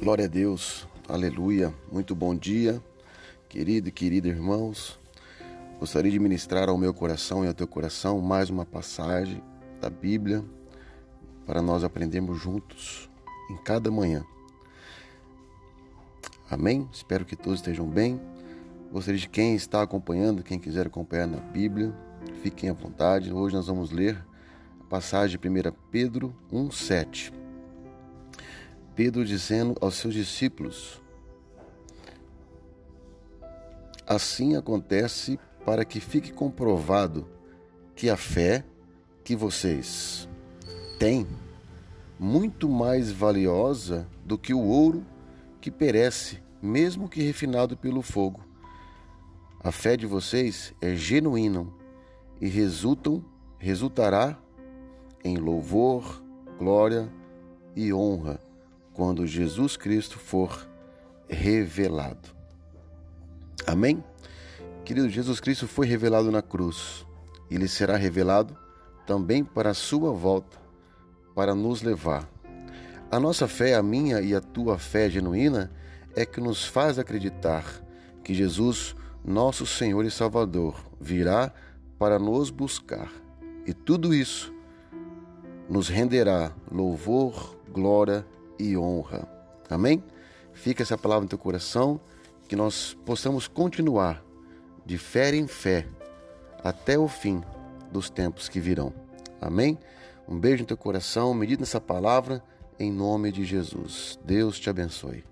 Glória a Deus, aleluia. Muito bom dia, querido e querida irmãos. Gostaria de ministrar ao meu coração e ao teu coração mais uma passagem da Bíblia para nós aprendermos juntos em cada manhã. Amém? Espero que todos estejam bem. Gostaria de quem está acompanhando, quem quiser acompanhar na Bíblia, fiquem à vontade. Hoje nós vamos ler a passagem de 1 Pedro 1,7. Pedro dizendo aos seus discípulos: Assim acontece para que fique comprovado que a fé que vocês têm muito mais valiosa do que o ouro que perece, mesmo que refinado pelo fogo. A fé de vocês é genuína e resultam resultará em louvor, glória e honra quando Jesus Cristo for revelado. Amém? Querido, Jesus Cristo foi revelado na cruz. Ele será revelado também para a sua volta, para nos levar. A nossa fé, a minha e a tua fé genuína, é que nos faz acreditar que Jesus, nosso Senhor e Salvador, virá para nos buscar. E tudo isso nos renderá louvor, glória e honra. Amém? Fica essa palavra no teu coração, que nós possamos continuar de fé em fé até o fim dos tempos que virão. Amém? Um beijo no teu coração, medita nessa palavra em nome de Jesus. Deus te abençoe.